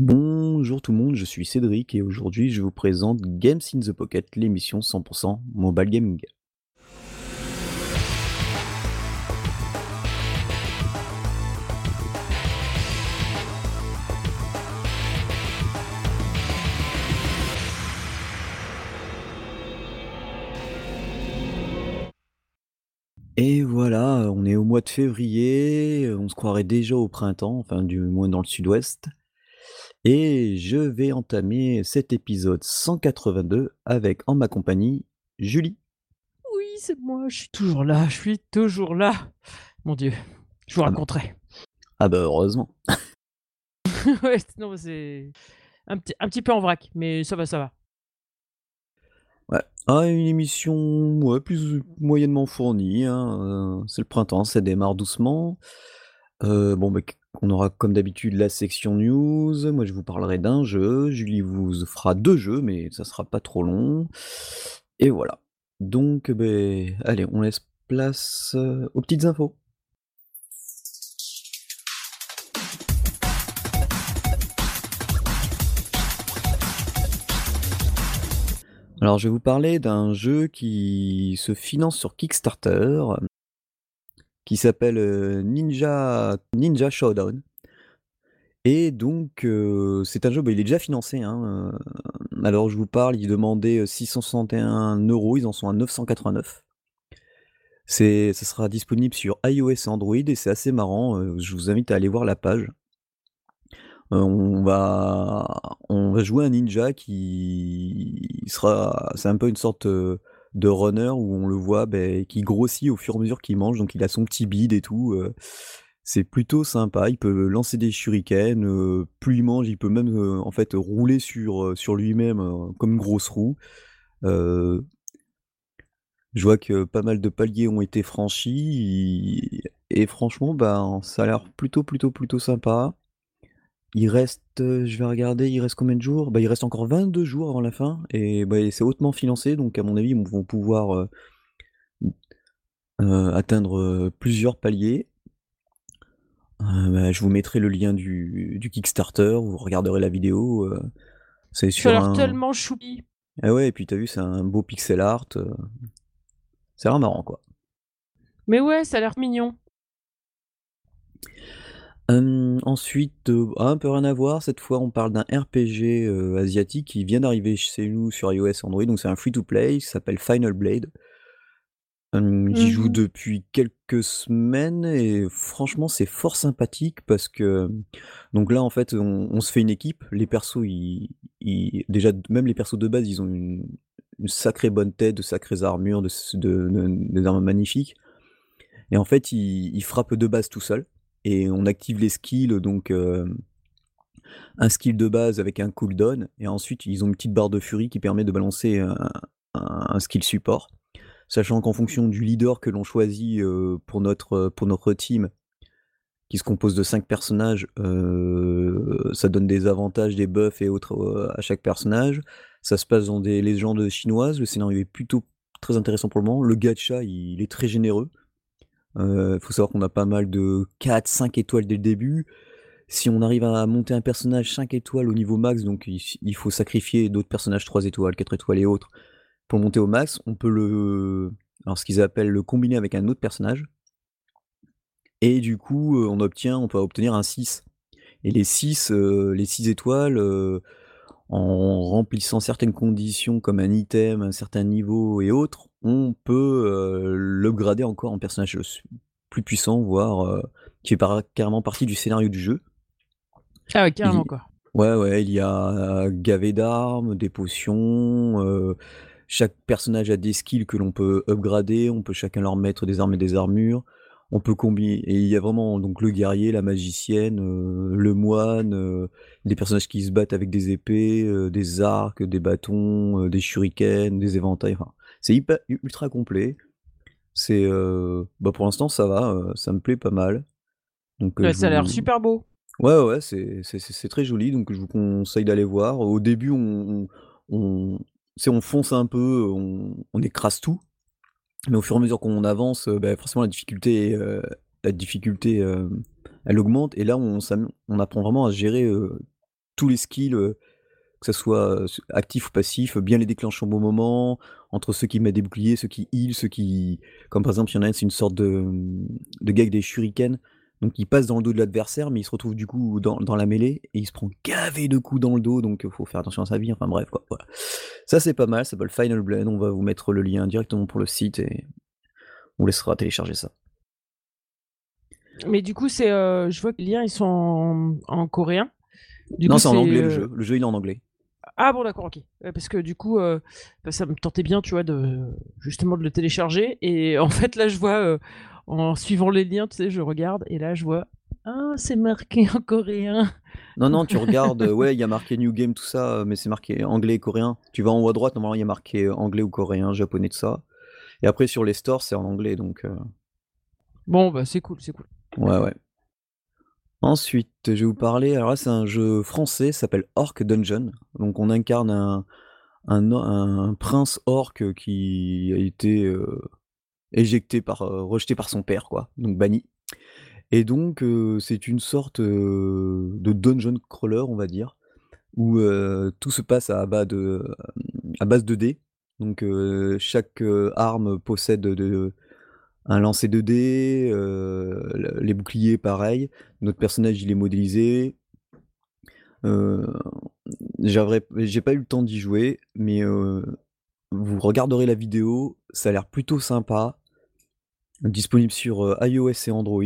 Bonjour tout le monde, je suis Cédric et aujourd'hui je vous présente Games in the Pocket, l'émission 100% mobile gaming. Et voilà, on est au mois de février, on se croirait déjà au printemps, enfin du moins dans le sud-ouest. Et je vais entamer cet épisode 182 avec en ma compagnie Julie. Oui, c'est moi, je suis toujours là, je suis toujours là. Mon Dieu, je vous Ah bah. raconterai. Ah bah heureusement. ouais, non, c'est un petit, un petit peu en vrac, mais ça va, ça va. Ouais. Ah, une émission ouais, plus moyennement fournie. hein, euh, c'est le printemps, ça démarre doucement. Euh, bon, bah, on aura comme d'habitude la section news. Moi, je vous parlerai d'un jeu. Julie vous fera deux jeux, mais ça sera pas trop long. Et voilà. Donc, ben, allez, on laisse place euh, aux petites infos. Alors, je vais vous parler d'un jeu qui se finance sur Kickstarter, qui s'appelle euh, Ninja, Ninja Showdown. Et donc, euh, c'est un jeu, bah, il est déjà financé. Hein, euh, alors, je vous parle, il demandait 661 euros, ils en sont à 989. C'est, ça sera disponible sur iOS et Android et c'est assez marrant. je vous invite à aller voir la page. On va, on va jouer un ninja qui sera, c'est un peu une sorte de runner où on le voit ben, qui grossit au fur et à mesure qu'il mange, donc il a son petit bide et tout. euh, c'est plutôt sympa. Il peut lancer des shurikens. euh, plus il mange, il peut même euh, en fait rouler sur, lui-même comme une grosse roue. Je vois que pas mal de paliers ont été franchis et, et franchement, ben, ça a l'air plutôt, plutôt, plutôt sympa. Il reste, euh, je vais regarder, il reste combien de jours? Bah, il reste encore 22 jours avant la fin et bah, et c'est hautement financé, donc à mon avis, ils vont pouvoir euh, euh, atteindre plusieurs paliers. Euh, bah, je vous mettrai le lien du, du Kickstarter, vous regarderez la vidéo. euh, c'est Ça sur a un... tellement choupi. Ah ouais, et puis t'as vu, c'est un beau pixel art. C'est vraiment marrant, quoi. Mais ouais, ça a l'air mignon. Ensuite, euh, un peu rien à voir, cette fois on parle d'un RPG euh, asiatique qui vient d'arriver chez nous sur iOS et Android, donc c'est un free-to-play, qui s'appelle Final Blade. J'y joue Mhm. depuis quelques semaines et franchement c'est fort sympathique parce que donc là en fait on, on se fait une équipe, les persos ils, ils- déjà même les persos de base ils ont une, une sacrée bonne tête, de sacrées armures, de, de- de- des armes magnifiques et en fait ils, ils frappent de base tout seuls et on active les skills donc un skill de base avec un cooldown et ensuite ils ont une petite barre de furie qui permet de balancer un, un- un skill support. Sachant qu'en fonction du leader que l'on choisit pour, notre, pour notre team, qui se compose de 5 personnages, euh, ça donne des avantages, des buffs et autres euh, à chaque personnage. Ça se passe dans des légendes chinoises, le scénario est plutôt très intéressant pour le moment. Le gacha, il, il est très généreux. Il faut savoir qu'on a pas mal de 4, 5 étoiles dès le début. Si on arrive à monter un personnage 5 étoiles au niveau max, donc il, faut sacrifier d'autres personnages 3 étoiles, 4 étoiles et autres, pour monter au max, on peut le. Alors, ce le combiner avec un autre personnage. Et du coup, euh, on peut obtenir un 6. Et les 6, euh, les 6 étoiles, euh, en remplissant certaines conditions comme un item, un certain niveau et autres, on peut l'upgrader encore en personnage plus puissant, voire qui fait par- carrément partie du scénario du jeu. Ah ouais, carrément Il- quoi. Ouais, ouais, il y a gavé d'armes, des potions. chaque personnage a des skills que l'on peut upgrader. On peut chacun leur mettre des armes et des armures. On peut combiner. Et il y a vraiment donc le guerrier, la magicienne, euh, le moine, euh, des personnages qui se battent avec des épées, euh, des arcs, des bâtons, des shurikens, des éventails. Enfin, c'est hyper ultra complet. C'est euh, bah pour l'instant ça va, euh, ça me plaît pas mal. Donc Ouais, ça a l'air super beau. Ouais, ouais, c'est très joli, donc je vous conseille d'aller voir. Au début, on, on, on, on fonce un peu, on, on écrase tout, mais au fur et à mesure qu'on avance, bah, forcément la difficulté, euh, la difficulté, elle augmente, et là, on, on apprend vraiment à gérer tous les skills, que ça soit, actif ou passif, bien les déclencher au bon moment, entre ceux qui mettent des boucliers, ceux qui heal, ceux qui comme par exemple, il y en a un, c'est une sorte de, mmh, de gars avec des shurikens, donc il passe dans le dos de l'adversaire, mais il se retrouve du coup dans dans la mêlée et il se prend gavé de coups dans le dos, donc faut faire attention à sa vie, enfin bref quoi, voilà. Ça c'est pas mal, ça s'appelle Final Blade, on va vous mettre le lien directement pour le site et on vous laissera télécharger ça. Mais du coup, c'est, je vois que les liens, ils sont en en coréen. Du Non, c'est en anglais le jeu. Le jeu, il est en anglais. Ah bon d'accord, OK. Parce que du coup, heu, bah, ça me tentait bien, tu vois, de justement de le télécharger et en fait, là, je vois, heu, en suivant les liens, tu sais, je regarde et là, je vois: «Ah, c'est marqué en coréen». Non, non, tu regardes, heu, ouais, il y a marqué New Game, tout ça, mais c'est marqué anglais et coréen. Tu vas en haut à droite, normalement, il y a marqué anglais ou coréen, japonais, tout ça et après sur les stores, c'est en anglais donc Bon, bah, c'est cool, c'est cool. Ouais, ouais. Ensuite, je vais vous parler alors là, c'est un jeu français, ça s'appelle Orc Dungeon. Donc on incarne un prince orc qui a été, heu, éjecté par, heu, rejeté par son père quoi, donc banni et donc heu, c'est une sorte, de dungeon crawler, on va dire, où tout se passe à bas de, à base de dés. Donc chaque, arme possède de un lancer de dés, heu, le les boucliers pareil. Notre personnage, il est modélisé. J'aurais j'ai pas eu le temps d'y jouer, mais heu, vous regarderez la vidéo, ça a l'air plutôt sympa. Disponible sur, iOS et Android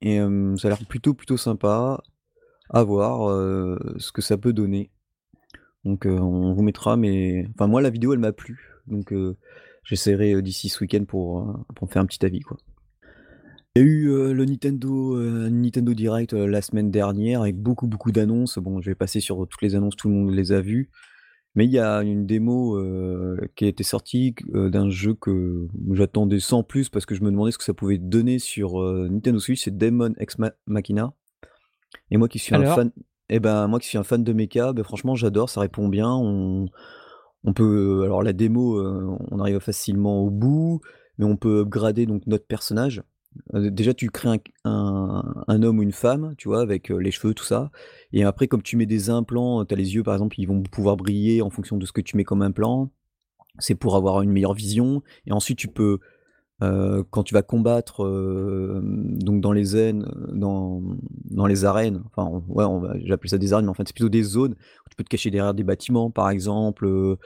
et ça a l'air plutôt, plutôt sympa. À voir, ce que ça peut donner. Donc on vous mettra mais enfin moi la vidéo elle m'a plu, donc j'essaierai, heu, d'ici ce week-end pour, heu, pour me faire un petit avis quoi. Il y a eu, heu, le Nintendo, Nintendo Direct, la semaine dernière avec beaucoup, beaucoup d'annonces. Bon, je vais passer sur toutes les annonces, tout le monde les a vues. Mais il y a une démo, qui a été sortie d'un jeu que j'attendais sans plus parce que je me demandais ce que ça pouvait donner sur, Nintendo Switch, c'est Daemon X Ma Machina et moi qui suis un fan et ben, moi qui suis un fan de méca, bah, franchement j'adore, ça répond bien. On on peut alors la démo, heu, on arrive facilement au bout, mais on peut upgrader donc notre personnage. Heu, déjà tu crées un un homme ou une femme, tu vois? Avec, les cheveux, tout ça et après comme tu mets des implants, tu as les yeux par exemple, ils vont pouvoir briller en fonction de ce que tu mets comme implant. C'est pour avoir une meilleure vision et ensuite tu peux, heu, quand tu vas combattre, hem, donc dans les zènes, dans, dans les arènes, enfin, ouais, on j'appelle ça des arènes, mais en fait, c'est plutôt des zones où tu peux te cacher derrière des bâtiments, par exemple, heu,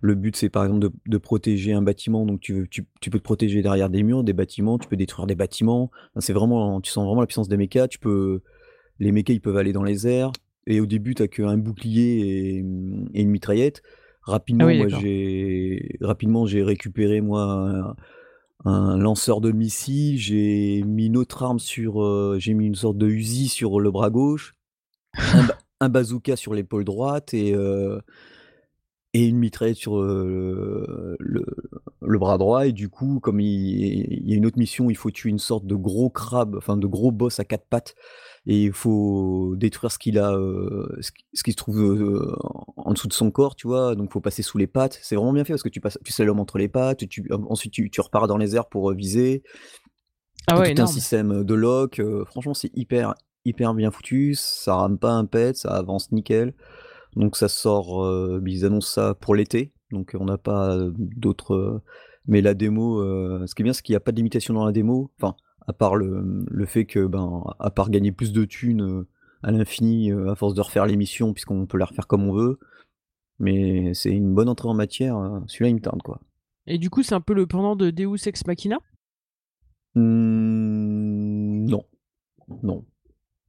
le but, c'est par exemple de de protéger un bâtiment, donc tu veux tu tu peux te protéger derrière des murs, des bâtiments, tu peux détruire des bâtiments. Enfin, c'est vraiment tu sens vraiment la puissance des mécas. Tu peux les mécas, ils peuvent aller dans les airs et au début, tu as qu'un bouclier et et une mitraillette. Ah Rapidement, oui, moi, d'accord. j'ai rapidement, j'ai récupéré moi un un lanceur de missiles, j'ai mis une autre arme sur, heu, j'ai mis une sorte de Uzi sur le bras gauche, un ba un bazooka sur l'épaule droite et heu et une mitraillette sur, heu, le le bras droit et du coup, comme il il y a une autre mission il faut tuer une sorte de gros crabe, enfin de gros boss à 4 pattes et il faut détruire ce qu'il a, heu, ce qui ce qui se trouve, heu, en dessous de son corps, tu vois? Donc faut passer sous les pattes. C'est vraiment bien fait parce que tu passes tu slalomes entre les pattes, tu ensuite tu tu repars dans les airs pour, viser. Ah ouais, tout un système de lock, franchement, c'est hyper, hyper bien foutu, ça rame pas un pet, ça avance nickel. Donc ça sort, ils annoncent ça pour l'été, donc on n'a pas d'autres, mais la démo, ce qui est bien, c'est qu'il y a pas de limitation dans la démo, enfin, à part le, mmh, le fait que, ben, à part gagner plus de thunes, à l'infini, à force de refaire les missions puisqu'on peut les refaire comme on veut. Mais c'est une bonne entrée en matière, celui-là, il me tarde, quoi. Et du coup, c'est un peu le pendant de Deus Ex Machina? Mmh, non, non.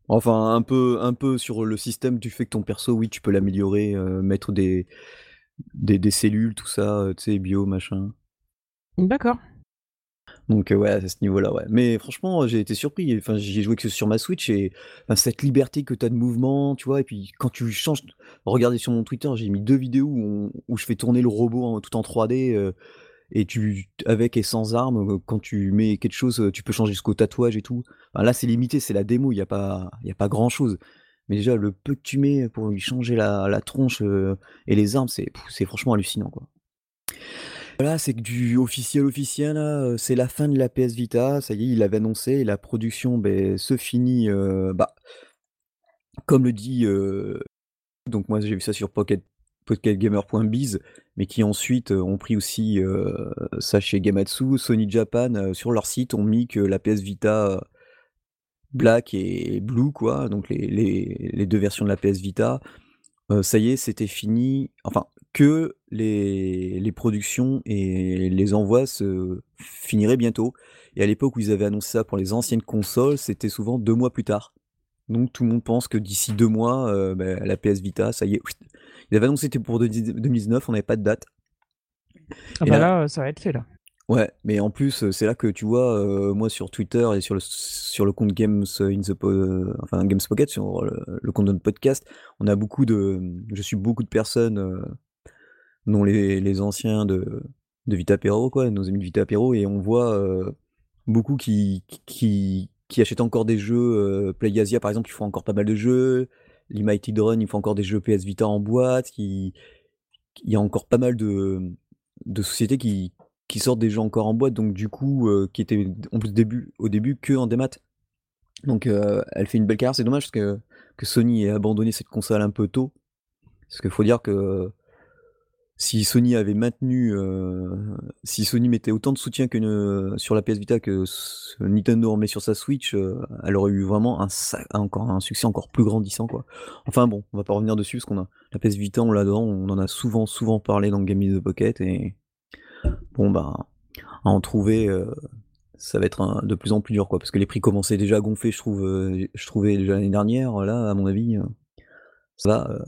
Enfin, un peu un peu sur le système du fait que ton perso, oui, tu peux l'améliorer, heu, mettre des des des cellules, tout ça, heu, tu sais, bio, machin. D'accord. Donc heu, ouais, à ce niveau-là, ouais. Mais franchement, j'ai été surpris, enfin, j'y ai joué que sur ma Switch et enfin, cette liberté que tu as de mouvement, tu vois? Et puis quand tu changes regardez sur mon Twitter, j'ai mis 2 vidéos où on où je fais tourner le robot en tout en 3D, heu et tu avec et sans armes, heu, quand tu mets quelque chose, heu, tu peux changer jusqu'au tatouage et tout. Là, c'est limité, c'est la démo, il y a pas il a pas grand chose. Mais déjà le peu que tu mets pour lui changer la la tronche, heu et les armes, c'est c'est franchement hallucinant, quoi. Voilà, c'est que du officiel, officiel c'est la fin de la PS Vita, ça y est, il l'avait annoncé la production, beh, se finit, bah comme le dit, donc moi j'ai vu ça sur Pocket pocketgamer.biz, mais qui ensuite ont pris aussi ça chez Gamatsu. Sony Japan, sur leur site, ont mis que la PS Vita Black et Blue, quoi, donc les, les, deux versions de la PS Vita, ça y est, c'était fini. Enfin, que les, les productions et les envois se finiraient bientôt. Et à l'époque où ils avaient annoncé ça pour les anciennes consoles, c'était souvent deux mois plus tard. Donc tout le monde pense que d'ici deux mois, bah, la PS Vita, ça y est, il avait annoncé que c'était pour 2019, on n'avait pas de date. Ah bah là, ça va être fait là. Ouais, mais en plus, c'est là que tu vois, euh, moi sur Twitter et sur le, sur le compte Games in the enfin Games Pocket, sur le, compte de notre podcast, on a beaucoup de. Je suis beaucoup de personnes, euh, dont les, les anciens de, de Vita quoi, nos amis de Vita et on voit euh, beaucoup qui, qui, qui achètent encore des jeux. PlayAsia, par exemple, ils font encore pas mal de jeux. L'Imighty Run, ils font encore des jeux PS Vita en boîte. Il y a encore pas mal de, sociétés qui, sortent des jeux encore en boîte, donc du coup, qui étaient en plus début, au début que en démat. Donc elle fait une belle carrière, c'est dommage que, que Sony ait abandonné cette console un peu tôt. Parce qu'il faut dire que si Sony avait maintenu, euh, si Sony mettait autant de soutien que sur la PS Vita que Nintendo en met sur sa Switch, elle aurait eu vraiment un, encore un succès encore plus grandissant quoi. Enfin bon, on va pas revenir dessus parce qu'on a la PS Vita, on l'a dedans, on en a souvent souvent parlé dans Game in the Pocket et bon bah à en trouver euh, ça va être de plus en plus dur quoi parce que les prix commençaient déjà à gonfler je trouve euh, je trouvais déjà l'année dernière là à mon avis euh, ça va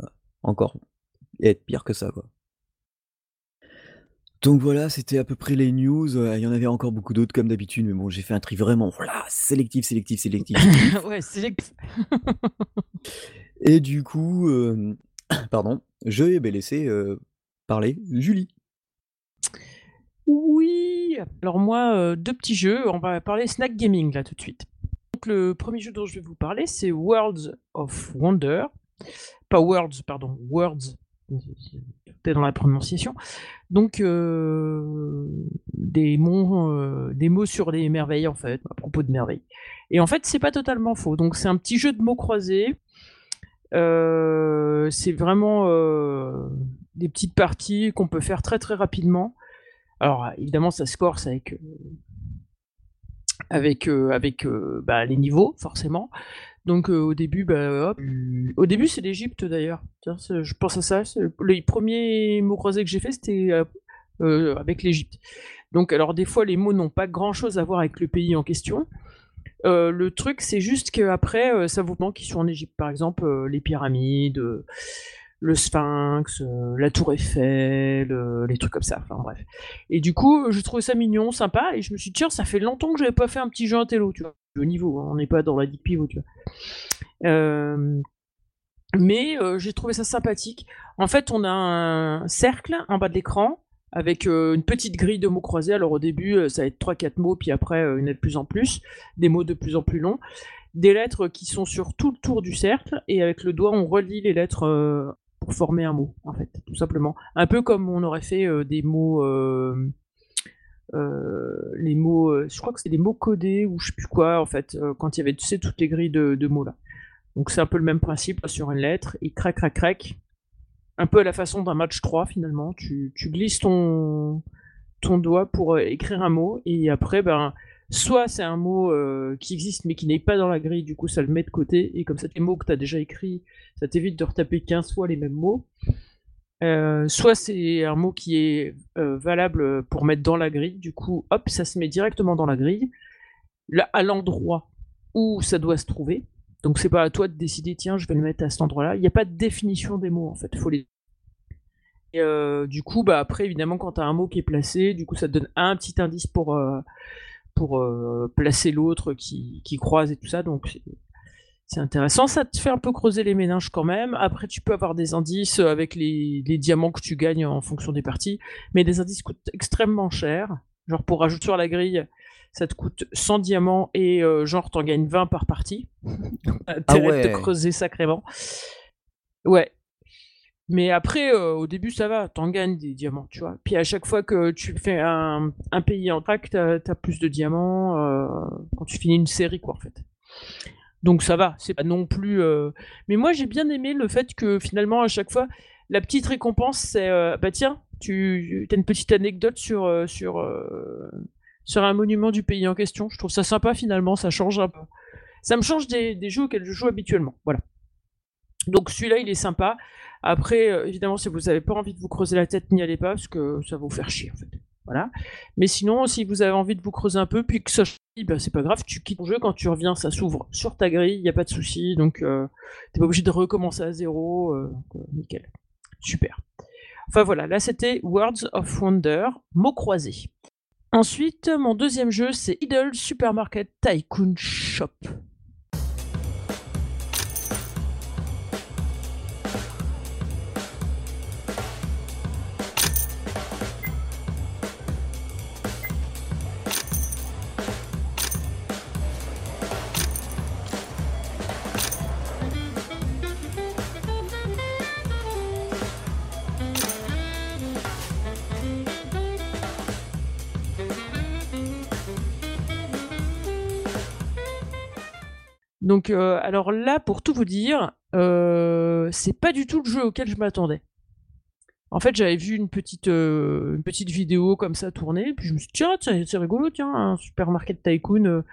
encore être pire que ça quoi donc voilà, c'était à peu près les news. Il y en avait encore beaucoup d'autres comme d'habitude, mais bon, j'ai fait un tri vraiment voilà, sélectif, sélectif, sélectif. ouais, sélectif. Et du coup, pardon, je vais laisser parler Julie. Oui, alors moi, euh, deux petits jeux. On va parler snack gaming là tout de suite. Donc le premier jeu dont je vais vous parler, c'est Worlds of Wonder. Pas Worlds, pardon, Worlds. Dans la prononciation. Donc euh, des mots, euh, des mots sur les merveilles en fait, à propos de merveilles. Et en fait, c'est pas totalement faux. Donc c'est un petit jeu de mots croisés. c'est vraiment des petites parties qu'on peut faire très très rapidement. Alors évidemment, ça se corse avec, euh, avec, euh, euh, bah, les niveaux, forcément. Donc au début, bah, au début c'est l'Égypte d'ailleurs. Je pense à ça. Les premiers mots croisés que j'ai fait, c'était avec l'Égypte. Donc alors des fois les mots n'ont pas grand-chose à voir avec le pays en question. le truc c'est juste qu'après ça vous manque qui sont en Égypte. Par exemple les pyramides le Sphinx, euh, la Tour Eiffel, euh, les trucs comme ça. Enfin bref. Et du coup, je trouvais ça mignon, sympa, et je me suis dit tiens, ça fait longtemps que j'avais pas fait un petit jeu intello, tu vois, au niveau. Hein, on n'est pas dans la deep pivot, tu vois. Euh, mais j'ai trouvé ça sympathique. En fait, on a un cercle en bas de l'écran avec une petite grille de mots croisés. Alors au début, ça va être 3-4 mots, puis après, une de plus en plus, des mots de plus en plus longs des lettres qui sont sur tout le tour du cercle, et avec le doigt, on relie les lettres pour former un mot, en fait, tout simplement. Un peu comme on aurait fait euh, des mots, euh, euh, les mots, je crois que c'est des mots codés ou je sais plus quoi, en fait, quand il y avait, toutes les grilles de, mots là. Donc c'est un peu le même principe sur une lettre, et crac, crac, crac, un peu à la façon d'un match 3 finalement. Tu, glisses ton, doigt pour écrire un mot, et après, ben soit c'est un mot euh, qui existe mais qui n'est pas dans la grille, du coup ça le met de côté, et comme ça, les mots que tu as déjà écrits, ça t'évite de retaper 15 fois les mêmes mots. Euh, soit c'est un mot qui est euh, valable pour mettre dans la grille, du coup, hop, ça se met directement dans la grille, là, à l'endroit où ça doit se trouver. Donc c'est pas à toi de décider, tiens, je vais le mettre à cet endroit-là. Il n'y a pas de définition des mots en fait, faut les et du coup, bah après, évidemment, quand tu as un mot qui est placé, du coup, ça te donne un petit indice pour, euh, placer l'autre qui, qui, croise et tout ça. Donc c'est intéressant. Ça te fait un peu creuser les méninges quand même. Après, tu peux avoir des indices avec les, les diamants que tu gagnes en fonction des parties. Mais des indices coûtent extrêmement cher. Genre pour rajouter sur la grille, ça te coûte 100 diamants et euh, genre t'en gagnes 20 par partie. Intérêt ah de creuser sacrément. Ouais, mais après, euh, au début, ça va, t'en gagnes des diamants, tu vois. Puis à chaque fois que tu fais un, pays en track, t'as as plus de diamants euh, quand tu finis une série, quoi, en fait. Donc ça va, c'est pas non plus. euh, Mais moi j'ai bien aimé le fait que finalement à chaque fois la petite récompense c'est euh, bah tiens tu as une petite anecdote sur euh, sur un monument du pays en question. Je trouve ça sympa finalement, ça change un peu. Ça me change des, des jeux auxquels je joue habituellement. Voilà. Donc celui-là il est sympa. Après évidemment si vous n'avez pas envie de vous creuser la tête n'y allez pas parce que ça va vous faire chier en fait. Voilà. Mais sinon, si vous avez envie de vous creuser un peu, puis que ça chie, bah, c'est pas grave, tu quittes ton jeu, quand tu reviens, ça s'ouvre sur ta grille, il n'y a pas de souci, donc euh, t'es pas obligé de recommencer à zéro, euh, nickel. Super. Enfin voilà, là c'était Words of Wonder, mots croisés. Ensuite, mon deuxième jeu, c'est Idle Supermarket Tycoon Shop. Donc, euh, alors là, pour tout vous dire, euh, c'est pas du tout le jeu auquel je m'attendais. En fait, j'avais vu une petite, euh, vidéo comme ça tourner, puis je me suis dit, tiens, c'est rigolo, tiens, un supermarket tycoon.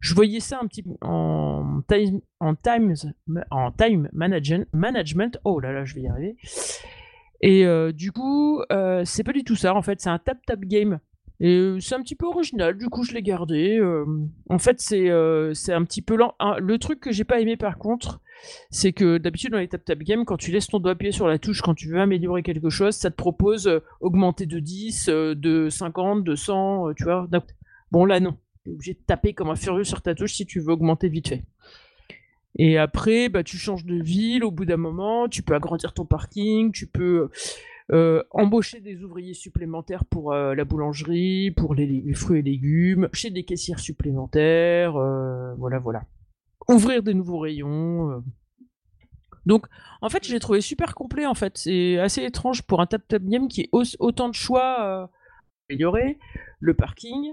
Je voyais ça un petit peu en time, management, management. Oh là là, je vais y arriver. Et du coup, c'est pas du tout ça. En fait, c'est un tap-tap game. Et euh, c'est un petit peu original, du coup je l'ai gardé. euh. en fait, c'est euh, un petit peu lent. Le truc que j'ai pas aimé par contre, c'est que d'habitude dans les tap-tap games, quand tu laisses ton doigt appuyer sur la touche, quand tu veux améliorer quelque chose, ça te propose euh, augmenter de 10, euh, de 50, de 100, euh, tu vois. Bon là non, tu es obligé de taper comme un furieux sur ta touche si tu veux augmenter vite fait. Et après, bah, tu changes de ville au bout d'un moment, tu peux agrandir ton parking, tu peux euh, embaucher des ouvriers supplémentaires pour euh, la boulangerie, pour les, fruits et légumes, chez des caissières supplémentaires, euh, voilà, voilà. Ouvrir des nouveaux rayons. Donc, en fait, je l'ai trouvé super complet, en fait. C'est assez étrange pour un tap-tap game qui ait au- autant de choix améliorés. Le parking,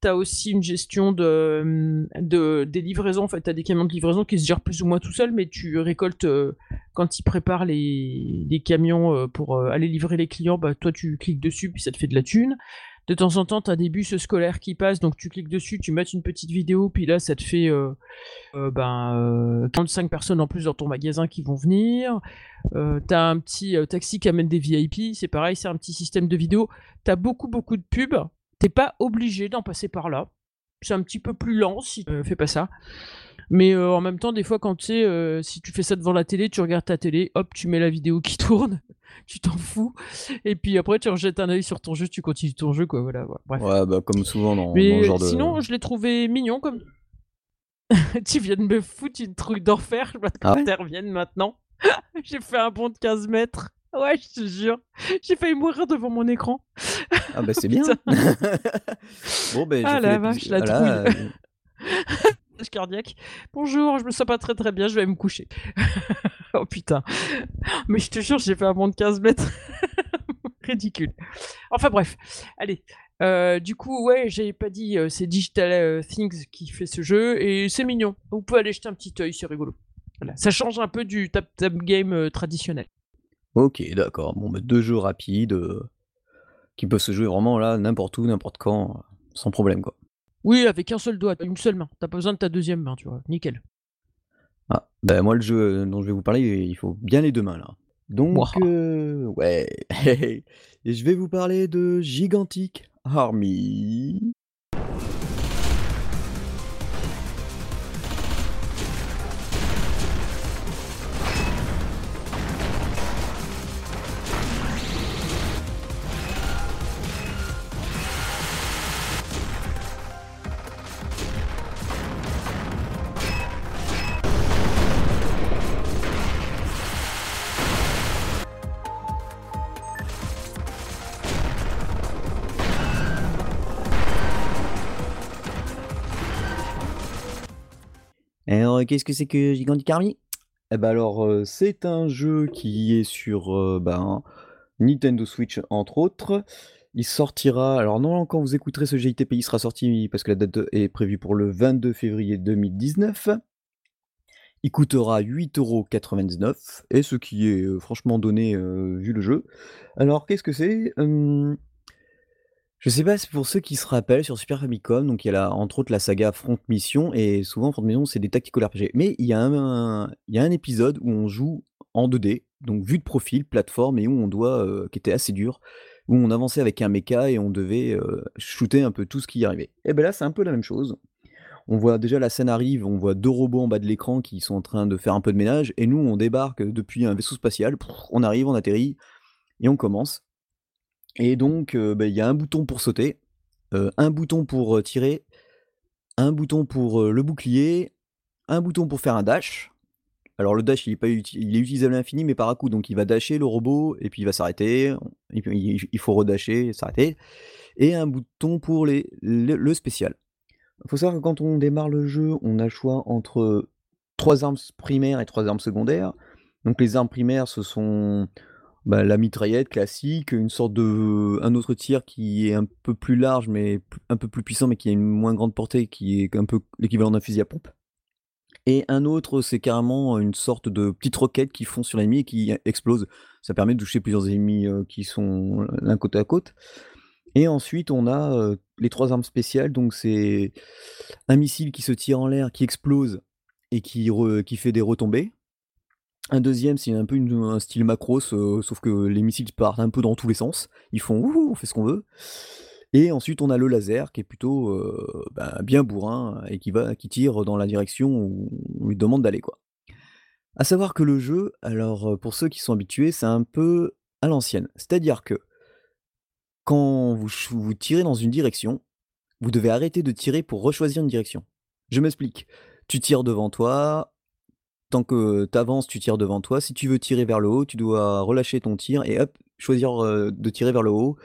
T'as aussi une gestion de, de des livraisons. En fait, t'as des camions de livraison qui se gèrent plus ou moins tout seuls, mais tu récoltes euh, quand ils préparent les, camions euh, pour euh, aller livrer les clients. Bah, toi, tu cliques dessus, puis ça te fait de la thune. De temps en temps, t'as des bus scolaires qui passent, donc tu cliques dessus, tu mets une petite vidéo, puis là, ça te fait ben, euh, 45 personnes en plus dans ton magasin qui vont venir. T'as un petit taxi qui amène des VIP, c'est pareil, c'est un petit système de vidéo. T'as beaucoup, beaucoup de pubs. T'es pas obligé d'en passer par là. C'est un petit peu plus lent si tu fais pas ça. Mais euh, en même temps, des fois, quand tu sais, euh, si tu fais ça devant la télé, tu regardes ta télé, hop, tu mets la vidéo qui tourne, tu t'en fous. Et puis après, tu rejettes un œil sur ton jeu, tu continues ton jeu, quoi. Voilà, ouais, bref. Ouais, bah comme souvent dans, dans Mais ce genre de. sinon, je l'ai trouvé mignon comme. tu viens de me foutre une truc d'enfer, je m'attends Ah maintenant. J'ai fait un bond de 15 mètres. Ouais, je te jure. J'ai failli mourir devant mon écran. Ah bah c'est bien. bon ben. Ah j'ai fait la vache, la voilà, trouille. euh, cardiaque. Bonjour, je me sens pas très très bien, je vais me coucher. oh putain. Mais je te jure, j'ai fait un bond de 15 mètres. Ridicule. Enfin bref, allez. Euh, du coup, ouais, j'avais pas dit, euh, c'est Digital euh, Things qui fait ce jeu et c'est mignon. Vous pouvez aller jeter un petit œil, c'est rigolo. Voilà. Ça change un peu du tap tap game traditionnel. Ok, d'accord. Bon, bah, deux jeux rapides euh, qui peuvent se jouer vraiment là, n'importe où, n'importe quand, euh, sans problème quoi. Oui, avec un seul doigt, une seule main. T'as pas besoin de ta deuxième main, tu vois. Nickel. Ah, bah moi le jeu euh, dont je vais vous parler, il faut bien les deux mains là. Donc, euh, ouais. Et je vais vous parler de Gigantic Army. Qu'est-ce que c'est que Gigantic Army Eh ben alors, euh, c'est un jeu qui est sur euh, ben, Nintendo Switch entre autres. Il sortira, alors non, quand vous écouterez ce GITP, il sera sorti parce que la date est prévue pour le 22 février 2019. Il coûtera 8,99 € et ce qui est, heu, franchement donné, vu le jeu. Alors qu'est-ce que c'est? Je sais pas, c'est pour ceux qui se rappellent sur Super Famicom, donc il y a entre autres la saga Front Mission et souvent Front Mission c'est des tactical RPG. Mais il y a un y épisode où on joue en 2D, donc vue de profil, plateforme et où on doit, heu qui était assez dur, où on avançait avec un méca et on devait, heu, shooter un peu tout ce qui arrivait. Et beh, là c'est un peu la même chose. On voit déjà la scène arrive, on voit 2 robots en bas de l'écran qui sont en train de faire un peu de ménage et nous on débarque depuis un vaisseau spatial, on arrive, on atterrit et on commence. Et donc, bah, il y a un bouton pour sauter, un bouton pour, tirer, un bouton pour, le bouclier, un bouton pour faire un dash. Alors le dash il est pas il est utilisable à l'infini mais par à-coups, donc il va dasher le robot et puis il va s'arrêter, il faut redasher s'arrêter et un bouton pour le le spécial. Il faut savoir que quand on démarre le jeu, on a le choix entre 3 armes primaires et 3 armes secondaires. Donc les armes primaires ce sont, bah, la mitraillette classique, une sorte de un autre tir qui est un peu plus large mais un peu plus puissant mais qui a une moins grande portée qui est un peu l'équivalent d'un fusil à pompe. Et un autre, c'est carrément une sorte de petite roquette qui fonce sur l'ennemi et qui explose. Ça permet de toucher plusieurs ennemis, heu, qui sont l'un côte à côte. Et ensuite on a, heu, les 3 armes spéciales, donc c'est un missile qui se tire en l'air, qui explose et qui fait des retombées. Un 2e c'est un peu un style Macros, heu, sauf que les missiles partent un peu dans tous les sens. Ils font: «Wouhou, on fait ce qu'on veut» et ensuite on a le laser qui est plutôt, heu, bah, bien bourrin et qui va qui tire dans la direction où on lui demande d'aller, quoi. À savoir que le jeu, alors, heu, pour ceux qui sont habitués, c'est un peu à l'ancienne. C'est-à-dire que quand vous vous tirez dans une direction, vous devez arrêter de tirer pour rechoisir une direction. Je m'explique, tu tires devant toi, tant que tu avances, tu tires devant toi. Si tu veux tirer vers le haut, tu dois relâcher ton tir et hop, choisir, de tirer vers le haut.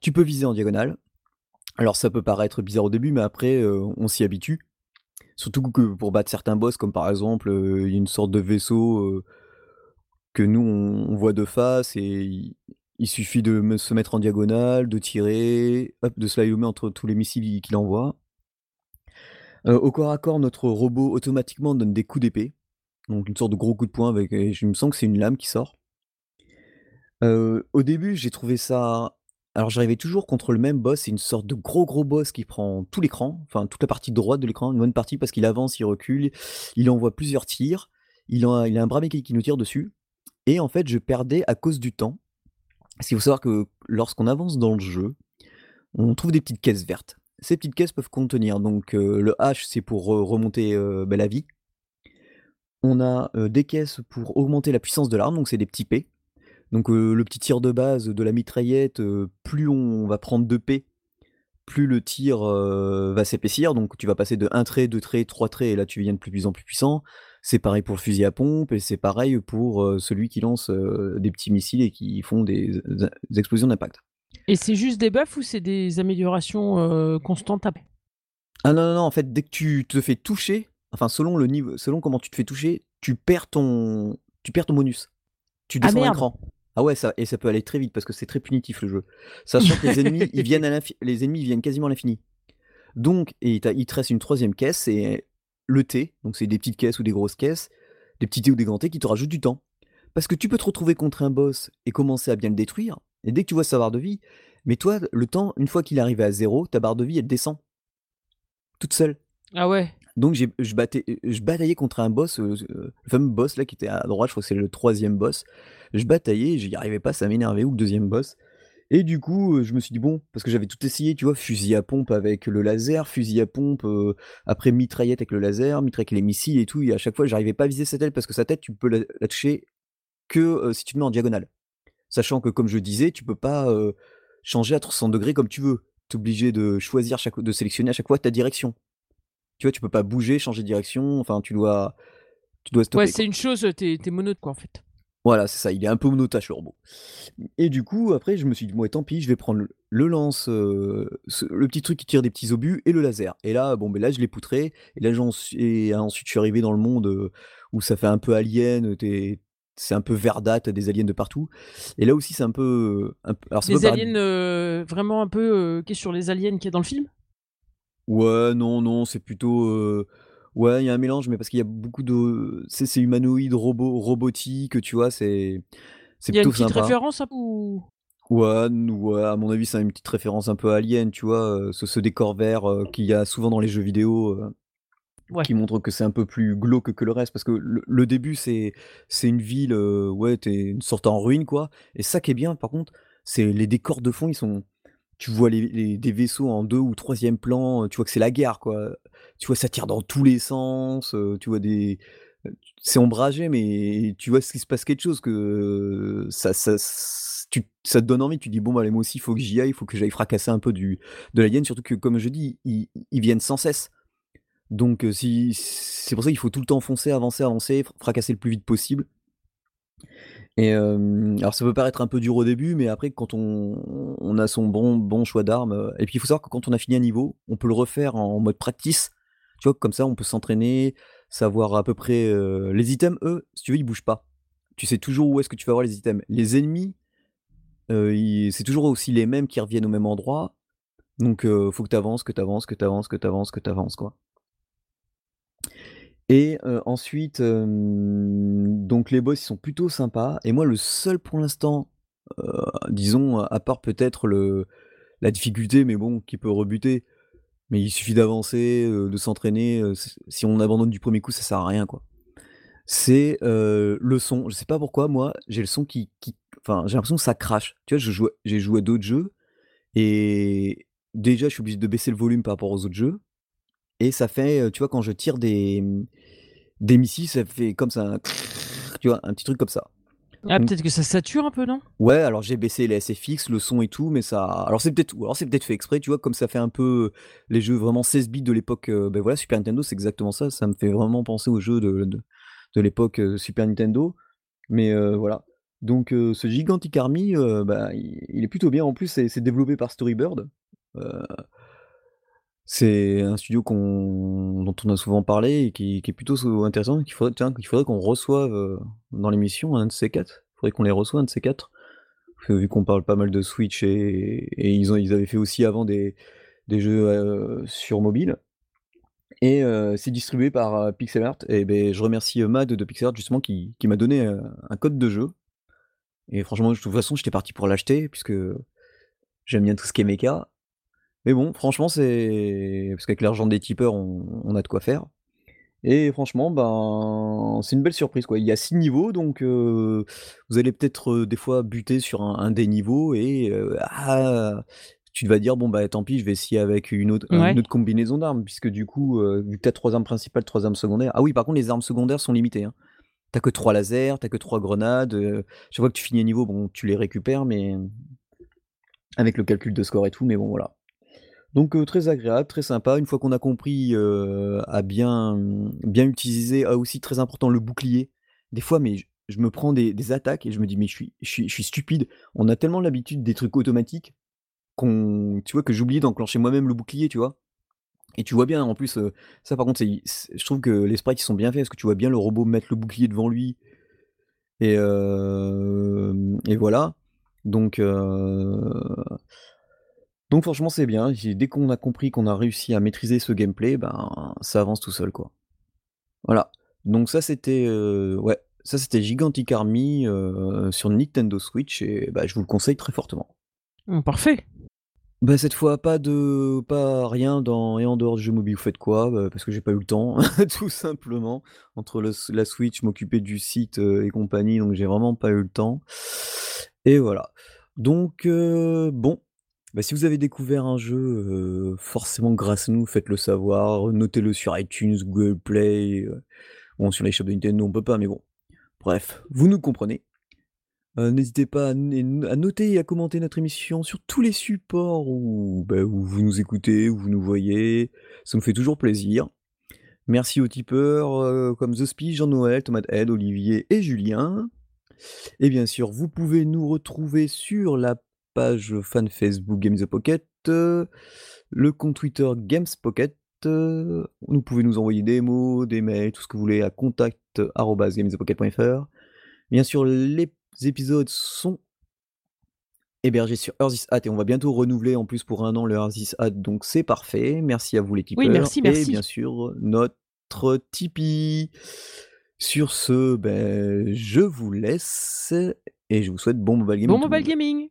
Tu peux viser en diagonale. Alors ça peut paraître bizarre au début, mais après, on s'y habitue. Surtout que pour battre certains boss comme par exemple, il y a une sorte de vaisseau, que nous on voit de face et il suffit de se mettre en diagonale, de tirer, hop, de slalomer entre tous les missiles qu'il envoie. Au corps à corps, notre robot automatiquement donne des coups d'épée, donc une sorte de gros coup de poing avec et je me semble que c'est une lame qui sort. Au début, j'ai trouvé ça alors j'arrivais toujours contre le même boss, c'est une sorte de gros, gros boss qui prend tout l'écran, enfin toute la partie droite de l'écran, une bonne partie parce qu'il avance, il recule, il envoie plusieurs tirs, il a un bras mécanique qui nous tire dessus et en fait je perdais à cause du temps. Parce qu'il faut savoir que lorsqu'on avance dans le jeu, on trouve des petites caisses vertes. Ces petites caisses peuvent contenir donc, le H c'est pour re remonter, bah, la vie. On a, heu, des caisses pour augmenter la puissance de l'arme, donc c'est des petits P. Donc, heu, le petit tir de base de la mitraillette, heu, plus on va prendre de P, plus le tir, va s'épaissir. Donc tu vas passer de 1 trait, 2 traits, 3 traits et là tu viens de plus en plus puissant. C'est pareil pour le fusil à pompe et c'est pareil pour, celui qui lance, des petits missiles et qui font des explosions d'impact. Et c'est juste des buffs ou c'est des améliorations, constantes après? Ah non, non, non, en fait, dès que tu te fais toucher, enfin selon le nive selon comment tu te fais toucher, tu perds ton tu perds ton bonus. Tu Ah descends d'un merde! cran. Ah ouais, ça et ça peut aller très vite parce que c'est très punitif le jeu. Sachant que les ennemis, ils viennent à les ennemis viennent quasiment à l'infini. Donc et il te reste une 3e caisse, c'est le T, donc c'est des petites caisses ou des grosses caisses, des petits T ou des grands T qui te rajoutent du temps. Parce que tu peux te retrouver contre un boss et commencer à bien le détruire et dès que tu vois sa barre de vie, mais toi, le temps, une fois qu'il est arrivé à 0, ta barre de vie, elle descend toute seule. Ah ouais. Donc j'ai je battais, bataillais contre un boss, heu, le fameux boss là qui était à droite, je crois que c'est le 3e boss. Je bataillais, j'y arrivais pas, ça m'énervait ou 2e boss et du coup, heu, je me suis dit: «Bon» parce que j'avais tout essayé, tu vois? Fusil à pompe avec le laser, fusil à pompe, heu, après mitraillette avec le laser, mitraillette avec les missiles et tout et à chaque fois j'arrivais pas à viser sa tête parce que sa tête tu peux la toucher que, si tu te mets en diagonale. Sachant que comme je disais, tu peux pas, changer à 360° comme tu veux. Tu es obligé de choisir chaque de sélectionner à chaque fois ta direction. Tu vois? Tu peux pas bouger, changer de direction, enfin tu dois tu dois Ouais, stopper, c'est quoi. une chose, tu es monote quoi, en fait. Voilà, c'est ça, il est un peu monotache le robot et du coup après je me suis dit: «Bon, et tant pis, je vais prendre le lance, ce le petit truc qui tire des petits obus et le laser» et là, bon, beh, là je l'ai poutré et là et ensuite je suis arrivé dans le monde, heu, où ça fait un peu alien, es c'est un peu verdâtre, des aliens de partout et là aussi c'est un peu, heu, un p alors Des aliens, vraiment un peu, heu, qui est sur les aliens qu'il y a dans le film? Ouais, non, non, c'est plutôt, heu, Ouais, il y a un mélange, mais parce qu'il y a beaucoup de sais, c'est humanoïde, robot robotique, tu vois? C'est c'est Il y a une plutôt petite sympa. référence un ou? Ouais, n ouais, à mon avis, c'est une petite référence un peu Alien, tu vois? Heu, ce ce décor vert, heu, qu'il y a souvent dans les jeux vidéo, heu, Ouais. qui montre que c'est un peu plus glauque que le reste. Parce que le le début, c'est c'est une ville, heu, ouais, tu es une sorte en ruine, quoi et ça qui est bien, par contre, c'est les décors de fond, ils sont tu vois les des vaisseaux en 2 ou 3e plan, tu vois que c'est la guerre, quoi. Tu vois, ça tire dans tous les sens, tu vois des c'est ombragé, mais tu vois ce qu'il se passe quelque chose, que ça ça tu ça te donne envie, tu dis: «Bon, bah, allez, moi aussi, il faut que j'y aille, il faut que j'aille fracasser un peu du de l'alien», surtout que, comme je dis, ils ils viennent sans cesse. Donc c'est pour ça qu'il faut tout le temps foncer, avancer, avancer, fr fracasser le plus vite possible et hem, alors ça peut paraître un peu dur au début, mais après quand on a son bon choix d'armes, heu et puis il faut savoir que quand on a fini un niveau, on peut le refaire en mode practice. Tu vois? Comme ça, on peut s'entraîner, savoir à peu près, heu les items, eux, si tu veux, ils bougent pas. Tu sais toujours où est-ce que tu vas avoir les items. Les ennemis, c'est toujours aussi les mêmes qui reviennent au même endroit, donc faut que tu avances, que tu avances, que tu avances, que tu avances, que tu avances, quoi. Et ensuite, donc les boss, sont plutôt sympas et moi, le seul pour l'instant, disons, à part peut-être la difficulté, mais bon, qui peut rebuter, mais il suffit d'avancer, de s'entraîner, si on abandonne du 1er coup, ça sert à rien, quoi. C'est, le son. Je sais pas pourquoi, moi, j'ai le son qui enfin, j'ai l'impression que ça crache. Tu vois, j'ai joué à d'autres jeux et déjà, je suis obligé de baisser le volume par rapport aux autres jeux et ça fait, heu, tu vois, quand je tire des, des missiles, ça fait comme ça, tu vois? Un petit truc comme ça. Ah, peut-être que ça sature un peu, non? Ouais, alors j'ai baissé les SFX, le son et tout, mais ça alors c'est peut-être ou alors c'est peut-être fait exprès, tu vois? Comme ça fait un peu les jeux vraiment 16 bits de l'époque, heu, beh, voilà, Super Nintendo, c'est exactement ça. Ça me fait vraiment penser aux jeux de de de l'époque, heu, Super Nintendo, mais voilà. Donc ce Gigantic Army, bah, il il est plutôt bien. En plus, c'est développé par Storybird, c'est un studio dont on a souvent parlé et qui est plutôt intéressant qu'il faudrait qu'on reçoive, heu, dans l'émission, un de ces 4. Faudrait qu'on les reçoive, un de ces 4. Parce que vu qu'on parle pas mal de Switch et ils avaient fait aussi avant des jeux, heu, sur mobile et heu, c'est distribué par, Pixel Art et beh, je remercie, Mad de Pixel Art justement qui m'a donné, un code de jeu et franchement, de toute façon, j'étais parti pour l'acheter puisque j'aime bien tout ce qui est méca, mais bon, franchement, c'est parce qu'avec l'argent des tipeurs, on on a de quoi faire et franchement, ben, c'est une belle surprise, quoi. Il y a 6 niveaux donc heu, vous allez peut-être, heu, des fois buter sur un un des niveaux et heu, ah, tu vas dire: «Bon, bah, tant pis, je vais essayer avec une autre une Ouais. autre combinaison d'armes» puisque du coup, vu que tu as 3 armes principales, 3 armes secondaires ah oui, par contre, les armes secondaires sont limitées, hein. Tu as que 3 lasers, tu as que 3 grenades, chaque fois que tu finis un niveau, bon, tu les récupères mais avec le calcul de score et tout, mais bon, voilà. Donc heu, très agréable, très sympa. Une fois qu'on a compris, heu, à bien, bien utiliser ah aussi très important, le bouclier. Des fois, mais je me prends des attaques et je me dis: «Mais je suis je suis stupide». On a tellement l'habitude des trucs automatiques qu'on tu vois, que j'oubliais d'enclencher moi-même le bouclier, tu vois? Et tu vois bien en plus, heu, ça par contre, je trouve que les sprites, ils sont bien faits parce que tu vois bien le robot mettre le bouclier devant lui et et voilà. Donc heu donc franchement, c'est bien. J'ai dès qu'on a compris qu'on a réussi à maîtriser ce gameplay, ben, ça avance tout seul, quoi. Voilà. Donc ça, c'était, heu, ouais, ça, c'était Gigantic Army, heu, sur Nintendo Switch et bah, je vous le conseille très fortement. Mmh, parfait. Bah, cette fois, pas de pas rien dans et en dehors du jeu mobile. Vous faites quoi? Bah, parce que j'ai pas eu le temps, tout simplement. Entre le la Switch, m'occuper du site, heu et compagnie, donc j'ai vraiment pas eu le temps et voilà. Donc bon, bah, si vous avez découvert un jeu, forcément grâce à nous, faites-le savoir, notez-le sur iTunes, Google Play, bon, sur l'eShop de Nintendo, on peut pas, mais bon, bref, vous nous comprenez. N'hésitez pas à noter et à commenter notre émission sur tous les supports où, bah, où vous nous écoutez, où vous nous voyez, ça nous fait toujours plaisir. Merci aux tipeurs, comme The Jean-Noël, Tomatehead, Olivier et Julien et bien sûr, vous pouvez nous retrouver sur la page fan Facebook Games the Pocket, heu, le compte Twitter Gamespocket, heu, vous pouvez nous envoyer des mots, des mails, tout ce que vous voulez à contact@gamesinthepocket.fr. Bien sûr, les épisodes sont hébergés sur Earthis.at et on va bientôt renouveler en plus pour 1 an le Earthis.at donc c'est parfait. Merci à vous les Oui, tipeurs merci, et bien sûr, not Tipeee. Sur ce, beh, je vous laisse et je vous souhaite bon mobile gaming Bon mobile gaming!